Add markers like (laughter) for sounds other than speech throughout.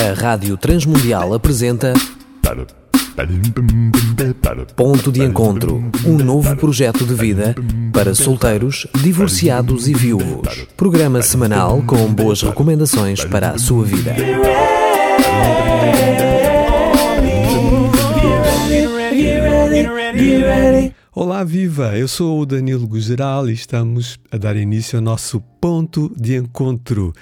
A Rádio Transmundial apresenta Ponto de Encontro, um novo projeto de vida para solteiros, divorciados e viúvos. Programa semanal com boas recomendações para a sua vida. Olá, viva! Eu sou o Danilo Gugeral e estamos a dar início ao nosso ponto de encontro.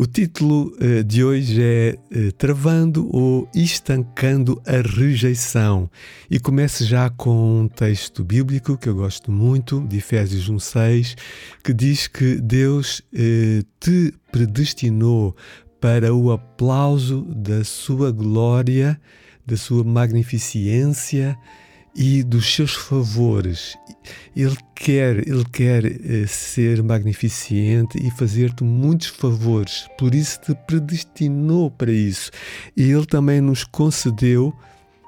O título uh, de hoje é uh, Travando ou Estancando a Rejeição. E começo já com um texto bíblico que eu gosto muito, de Efésios 1,6, que diz que Deus uh, te predestinou para o aplauso da sua glória, da sua magnificência e dos seus favores. Ele quer, ele quer uh, ser magnificente e fazer-te muitos favores. Por isso te predestinou para isso. E ele também nos concedeu,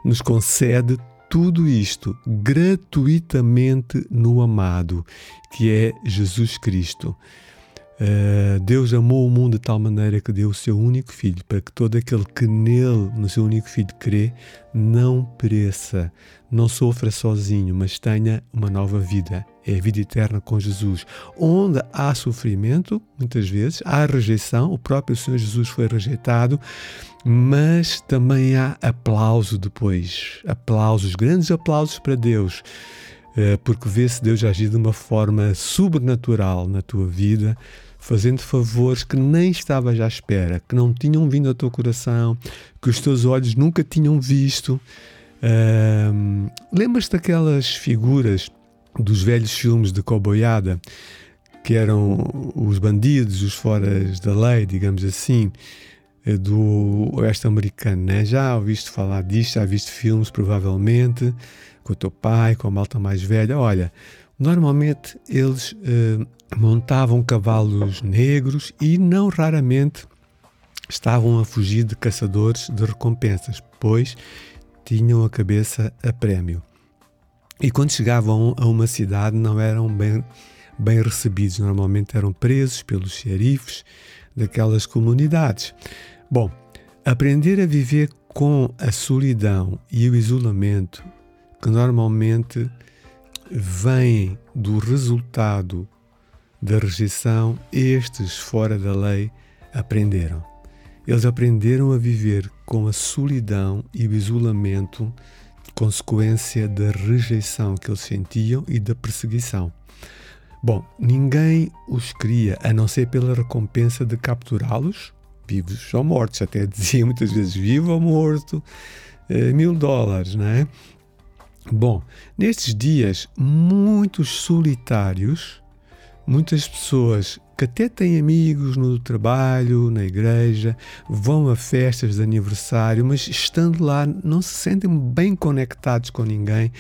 nos concede tudo isto gratuitamente no amado, que é Jesus Cristo. Uh, Deus amou o mundo de tal maneira que deu o seu único filho, para que todo aquele que nele, no seu único filho, crê, não pereça, não sofra sozinho, mas tenha uma nova vida. É a vida eterna com Jesus. Onde há sofrimento, muitas vezes, há rejeição, o próprio Senhor Jesus foi rejeitado, mas também há aplauso depois. Aplausos, grandes aplausos para Deus porque vê-se Deus agir de uma forma sobrenatural na tua vida, fazendo favores que nem estavas à espera, que não tinham vindo ao teu coração, que os teus olhos nunca tinham visto. Uh, Lembras-te daquelas figuras dos velhos filmes de coboiada, que eram os bandidos, os foras da lei, digamos assim, eh, do oeste americano, né? Já ouviste falar disto, já viste filmes, provavelmente, com o teu pai, com a malta mais velha. Olha, normalmente eles uh, montavam cavalos negros e não raramente estavam a fugir de caçadores de recompensas, pois tinham a cabeça a prémio. E quando chegavam a uma cidade não eram bem, bem recebidos, normalmente eram presos pelos xerifes daquelas comunidades. Bom, aprender a viver com a solidão e o isolamento, que normalmente vêm do resultado da rejeição, estes fora da lei aprenderam. Eles aprenderam a viver com a solidão e o isolamento, consequência da rejeição que eles sentiam e da perseguição. Bom, ninguém os cria a não ser pela recompensa de capturá-los, vivos ou mortos. Até (laughs) dizia muitas vezes vivo ou morto, eh, mil dólares, não é? Bom, nestes dias, muitos solitários Muitas pessoas que até têm amigos no trabalho, na igreja, vão a festas de aniversário, mas estando lá não se sentem bem conectados com ninguém.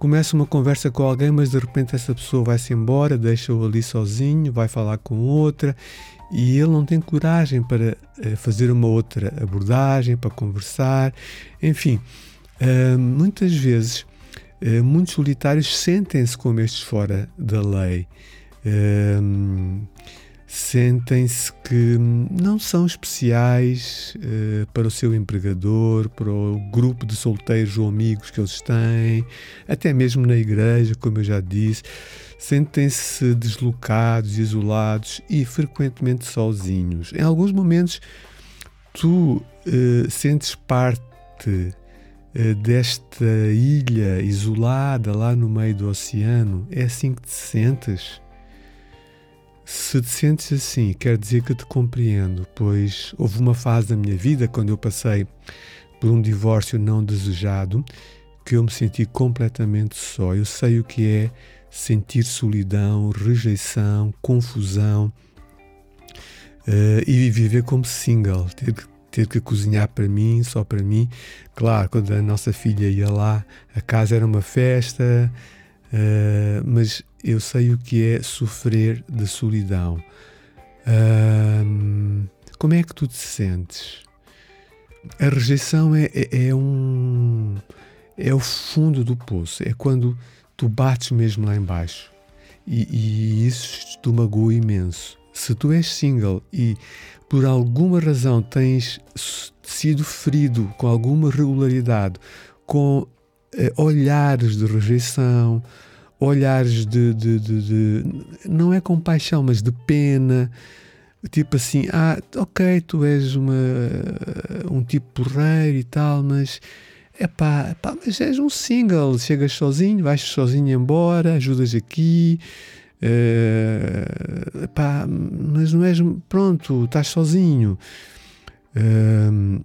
Começa uma conversa com alguém, mas de repente essa pessoa vai-se embora, deixa-o ali sozinho, vai falar com outra e ele não tem coragem para uh, fazer uma outra abordagem, para conversar. Enfim, uh, muitas vezes, muitos solitários sentem-se como estes fora da lei sentem-se que não são especiais uh, para o seu empregador, para o grupo de solteiros ou amigos que eles têm, até mesmo na igreja, como eu já disse, sentem-se deslocados, isolados e frequentemente sozinhos. Em alguns momentos, tu uh, sentes parte desta ilha isolada lá no meio do oceano. É assim que te sentes? Se te sentes assim, quer dizer que te compreendo, pois houve uma fase da minha vida quando eu passei por um divórcio não desejado que eu me senti completamente só. Eu sei o que é sentir solidão, rejeição, confusão uh, e viver como single, ter ter que cozinhar para mim, só para mim. Claro, quando a nossa filha ia lá, a casa era uma festa, uh, mas eu sei o que é sofrer de solidão. Uh, como é que tu te sentes? A rejeição é, é, é, um é o fundo do poço, é quando tu bates mesmo lá embaixo e, e isso te magoa imenso. Se tu és single e por alguma razão tens sido ferido com alguma regularidade, com eh, olhares de rejeição, olhares de, de, de, de, não é compaixão, mas de pena, tipo assim, ah, ok, tu és uma, um tipo porreiro e tal, mas é pá, mas és um single, chegas sozinho, vais sozinho embora, ajudas aqui, uh, epá, mas não és, pronto, estás sozinho. Uh,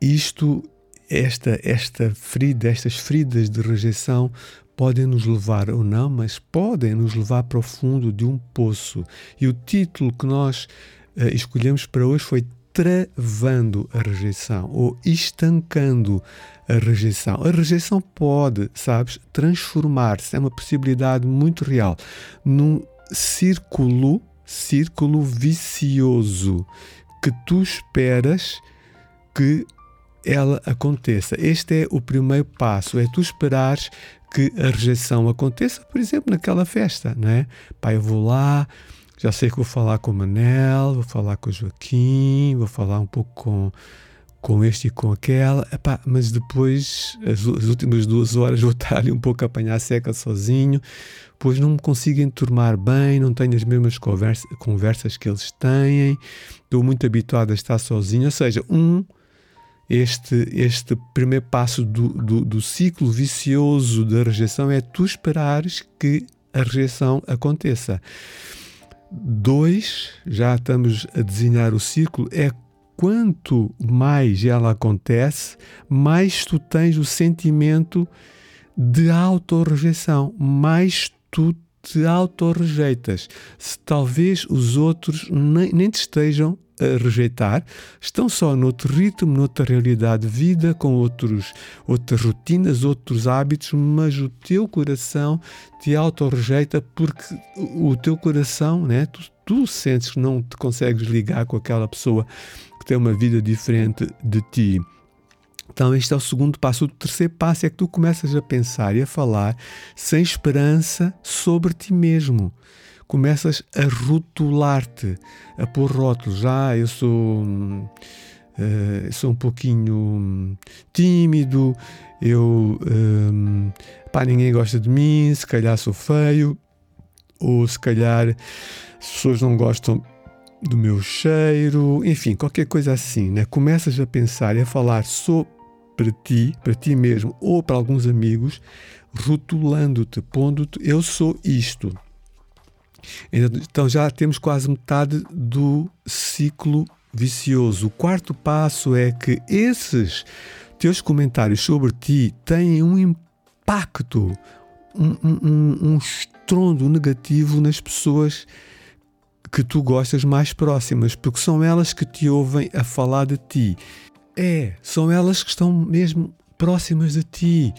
isto, esta, esta ferida, estas feridas de rejeição podem nos levar ou não, mas podem nos levar para o fundo de um poço. E o título que nós uh, escolhemos para hoje foi Travando a rejeição ou estancando a rejeição. A rejeição pode, sabes, transformar-se, é uma possibilidade muito real, num círculo, círculo vicioso que tu esperas que ela aconteça. Este é o primeiro passo, é tu esperares que a rejeição aconteça, por exemplo, naquela festa, não é? Pai, eu vou lá, já sei que vou falar com o Manel, vou falar com o Joaquim, vou falar um pouco com, com este e com aquela, Epá, mas depois, as, as, últimas duas horas, vou estar ali um pouco a apanhar seca sozinho, pois não me consigo enturmar bem, não tenho as mesmas conversa, conversas que eles têm, estou muito habituado a estar sozinho, ou seja, um este, este primeiro passo do, do, do ciclo vicioso da rejeição é tu esperares que a rejeição aconteça. Dois, já estamos a desenhar o ciclo, é quanto mais ela acontece, mais tu tens o sentimento de autorrejeição, mais tu te autorrejeitas. Se talvez os outros nem, nem te estejam a rejeitar, estão só noutro ritmo, noutra realidade de vida, com outros, outras rotinas, outros hábitos, mas o teu coração te autorrejeita porque o teu coração, né, tu, tu sentes que não te consegues ligar com aquela pessoa que tem uma vida diferente de ti. Então, este é o segundo passo. O terceiro passo é que tu começas a pensar e a falar sem esperança sobre ti mesmo começas a rotular-te, a pôr rótulos. Ah, eu sou, uh, sou um pouquinho tímido, eu. Um, pá, ninguém gosta de mim, se calhar sou feio, ou se calhar as pessoas não gostam do meu cheiro, enfim, qualquer coisa assim, né? Começas a pensar e a falar sobre para ti, para ti mesmo ou para alguns amigos, rotulando-te, pondo-te, eu sou isto. Então já temos quase metade do ciclo vicioso. O quarto passo é que esses teus comentários sobre ti têm um impacto, um, um, um estrondo negativo nas pessoas que tu gostas mais próximas, porque são elas que te ouvem a falar de ti. É, são elas que estão mesmo próximas de ti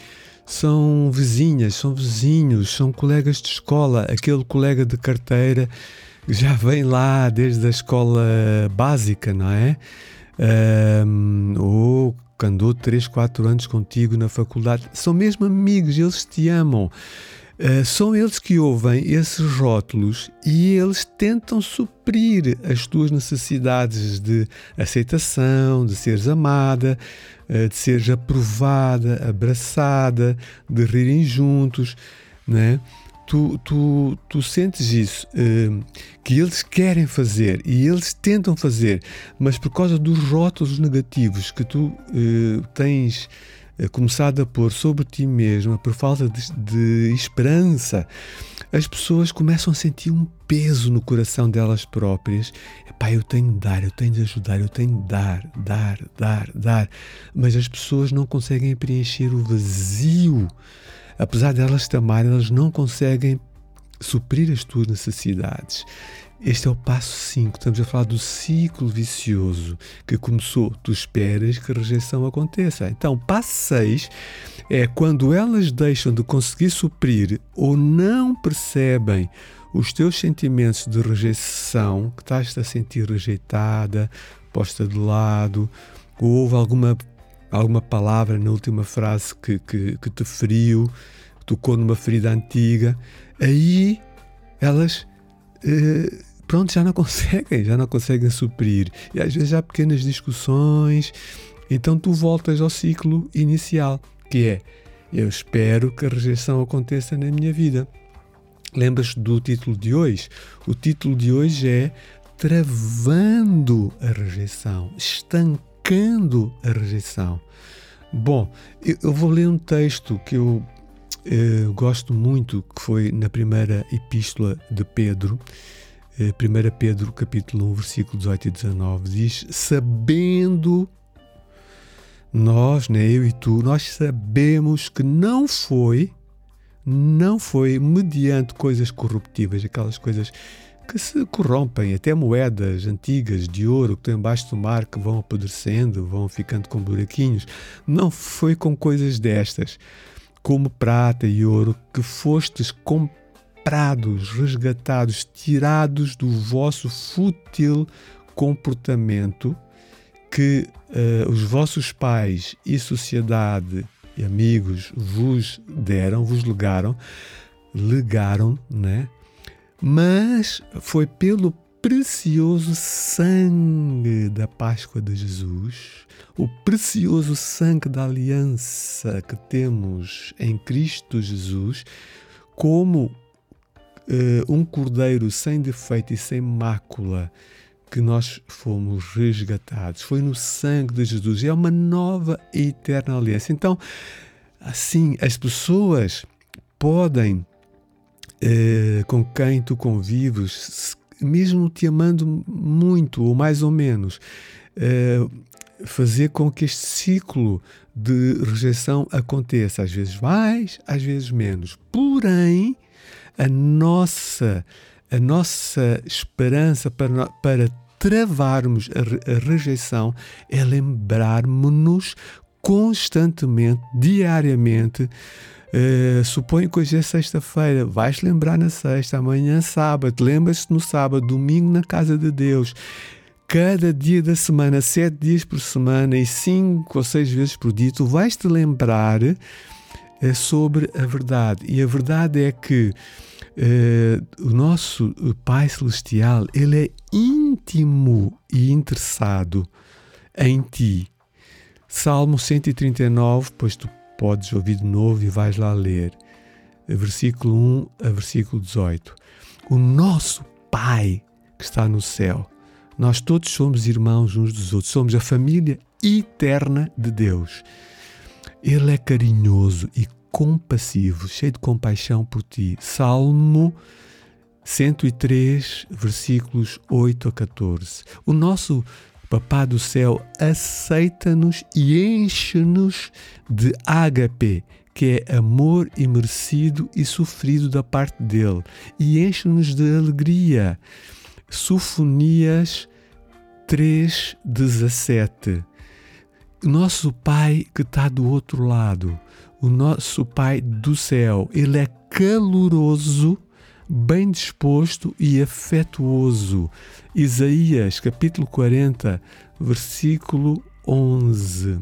são vizinhas, são vizinhos, são colegas de escola, aquele colega de carteira já vem lá desde a escola básica, não é? Um, ou que andou 3, 4 anos contigo na faculdade, são mesmo amigos, eles te amam. Uh, são eles que ouvem esses rótulos e eles tentam suprir as tuas necessidades de aceitação, de seres amada, uh, de seres aprovada, abraçada, de rirem juntos, né? Tu, tu, tu sentes isso, uh, que eles querem fazer e eles tentam fazer, mas por causa dos rótulos negativos que tu tens começado a pôr sobre ti mesma por falta de, de, esperança, as pessoas começam a sentir um peso no coração delas próprias. Epá, eu tenho de dar, eu tenho de ajudar, eu tenho de dar, dar, dar, dar. Mas as pessoas não conseguem preencher o vazio. Apesar de elas te amarem, elas não conseguem suprir as tuas necessidades. Este é o passo 5. Estamos a falar do ciclo vicioso que começou. Tu esperas que a rejeição aconteça. Então, passo 6 é quando elas deixam de conseguir suprir ou não percebem os teus sentimentos de rejeição, que estás a sentir rejeitada, posta de lado, ou houve alguma, alguma palavra na última frase que, que, que te feriu, tocou numa ferida antiga, aí elas. Eh, pronto, já não conseguem, já não conseguem suprir. E às vezes há pequenas discussões, então tu voltas ao ciclo inicial, que é eu espero que a rejeição aconteça na minha vida. Lembras-te do título de hoje? O título de hoje é Travando a rejeição, estancando a rejeição. Bom, eu vou ler um texto que eu eh, gosto muito, que foi na primeira epístola de Pedro, 1 eh, Pedro capítulo 1, versículo 18 e 19, diz, sabendo nós, né, eu e tu, nós sabemos que não foi, não foi mediante coisas corruptíveis, aquelas coisas que se corrompem, até moedas antigas de ouro que estão embaixo do mar que vão apodrecendo, vão ficando com buraquinhos. Não foi com coisas destas, como prata e ouro, que fostes comprados, resgatados, tirados do vosso fútil comportamento que uh, os vossos pais e sociedade e amigos vos deram, vos legaram, legaram, né? Mas foi pelo precioso sangue da Páscoa de Jesus, o precioso sangue da aliança que temos em Cristo Jesus, como uh, um cordeiro sem defeito e sem mácula, que nós fomos resgatados. Foi no sangue de Jesus. É uma nova e eterna aliança. Então, assim, as pessoas podem, eh, com quem tu convives, mesmo te amando muito ou mais ou menos, eh, fazer com que este ciclo de rejeição aconteça. Às vezes mais, às vezes menos. Porém, a nossa a nossa esperança para, para travarmos a, a rejeição é lembrarmos-nos constantemente, diariamente. Uh, suponho que hoje é sexta-feira, vais lembrar na sexta, amanhã sábado, lembras-te no sábado, domingo na casa de Deus. Cada dia da semana, sete dias por semana e cinco ou seis vezes por dia, tu vais te lembrar uh, sobre a verdade. E a verdade é que Uh, o nosso Pai Celestial, ele é íntimo e interessado em ti. Salmo 139, pois tu podes ouvir de novo e vais lá ler. Versículo 1 a versículo 18. O nosso Pai que está no céu. Nós todos somos irmãos uns dos outros, somos a família eterna de Deus. Ele é carinhoso e compassivo, cheio de compaixão por ti. Salmo 103, versículos 8 a 14. O nosso Papá do céu aceita-nos e enche-nos de ágape, que é amor imerecido e sofrido da parte dele, e enche-nos de alegria. Sofonias 3:17. Nosso Pai que está do outro lado, o nosso Pai do céu, ele é caloroso, bem disposto e afetuoso. Isaías, capítulo 40, versículo 11.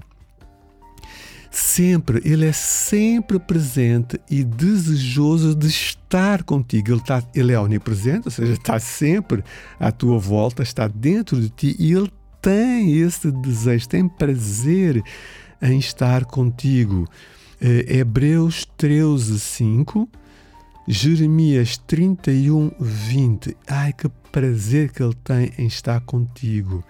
Sempre, ele é sempre presente e desejoso de estar contigo. Ele, está, ele é onipresente, ou seja, está sempre à tua volta, está dentro de ti e ele tem esse desejo, tem prazer em estar contigo. Eh, Hebreus 13, 5, Jeremias 31, 20. Ai, que prazer que Ele tem em estar contigo.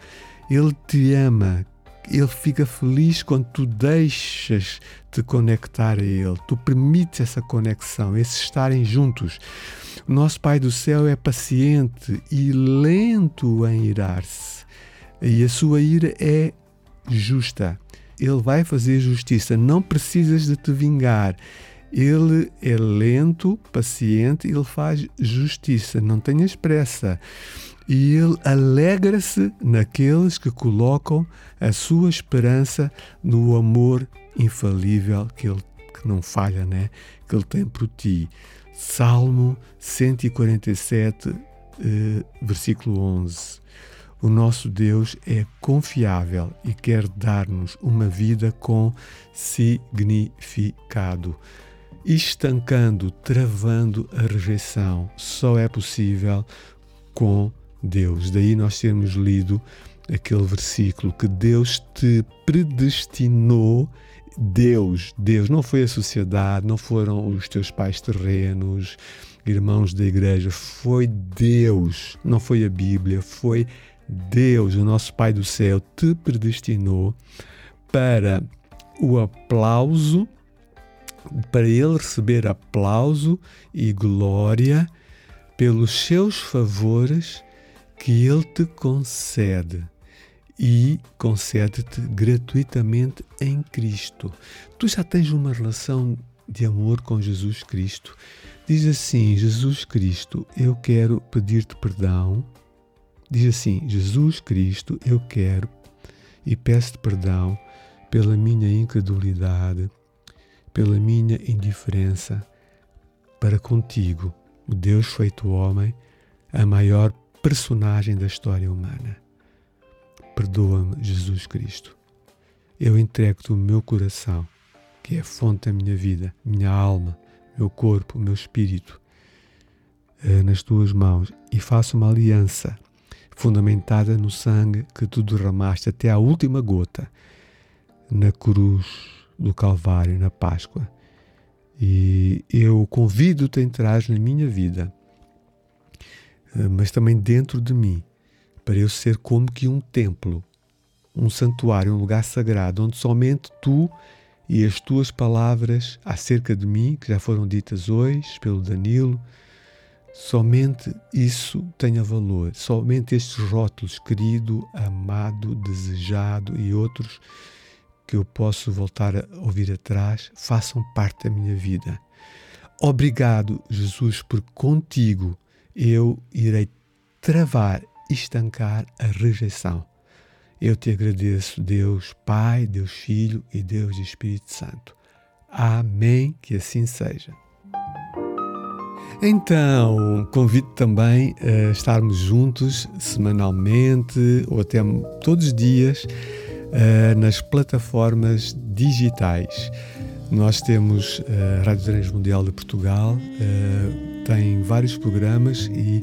Ele te ama. Ele fica feliz quando tu deixas te conectar a Ele. Tu permites essa conexão, esse estarem juntos. O nosso Pai do céu é paciente e lento em irar-se. E a sua ira é justa. Ele vai fazer justiça. Não precisas de te vingar. Ele é lento, paciente, ele faz justiça. Não tenhas pressa. E ele alegra-se naqueles que colocam a sua esperança no amor infalível que ele que não falha, né? Que ele tem por ti. Salmo 147, eh, versículo 11. O nosso Deus é confiável e quer dar-nos uma vida com significado. Estancando, travando a rejeição só é possível com Deus. Daí nós termos lido aquele versículo que Deus te predestinou. Deus, Deus, não foi a sociedade, não foram os teus pais terrenos, irmãos da igreja, foi Deus, não foi a Bíblia, foi Deus, o nosso Pai do céu, te predestinou para o aplauso, para ele receber aplauso e glória pelos seus favores que ele te concede e concede-te gratuitamente em Cristo. Tu já tens uma relação de amor com Jesus Cristo. Diz assim: Jesus Cristo, eu quero pedir-te perdão. Diz assim: Jesus Cristo, eu quero e peço-te perdão pela minha incredulidade, pela minha indiferença para contigo, o Deus feito homem, a maior personagem da história humana. Perdoa-me, Jesus Cristo. Eu entrego-te o meu coração, que é a fonte da minha vida, minha alma, meu corpo, meu espírito, eh, nas tuas mãos e faço uma aliança fundamentada no sangue que tu derramaste até à última gota na cruz do Calvário, na Páscoa. E eu convido-te a entrar na minha vida, eh, mas também dentro de mim, para eu ser como que um templo, um santuário, um lugar sagrado, onde somente tu e as tuas palavras acerca de mim, que já foram ditas hoje pelo Danilo, somente isso tenha valor, somente estes rótulos, querido, amado, desejado e outros que eu posso voltar a ouvir atrás, façam parte da minha vida. Obrigado, Jesus, por contigo eu irei travar estancar a rejeição. Eu te agradeço, Deus Pai, Deus Filho e Deus Espírito Santo. Amém, que assim seja. Então, convido também a estarmos juntos semanalmente ou até todos os dias uh, nas plataformas digitais. Nós temos a Rádio Transmundial de Portugal, uh, tem vários programas e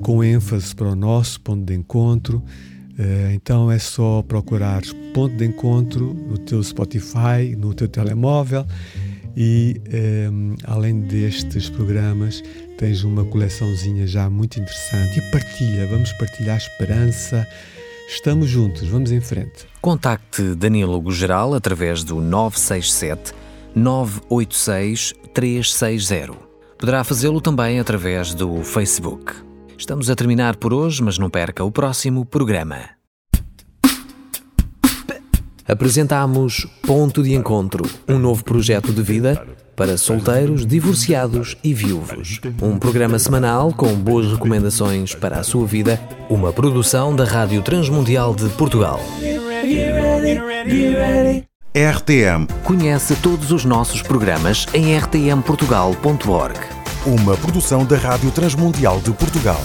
com ênfase para o nosso ponto de encontro. Então é só procurar ponto de encontro no teu Spotify, no teu telemóvel e um, além destes programas tens uma coleçãozinha já muito interessante e partilha, vamos partilhar esperança. Estamos juntos, vamos em frente. Contacte Danilo Geral através do 967 986 360. Poderá fazê-lo também através do Facebook. Estamos a terminar por hoje, mas não perca o próximo programa. Apresentamos Ponto de Encontro, um novo projeto de vida para solteiros, divorciados e viúvos. Um programa semanal com boas recomendações para a sua vida, uma produção da Rádio Transmundial de Portugal. RTM. Conhece todos os nossos programas em rtmportugal.org uma produção da Rádio Transmundial de Portugal.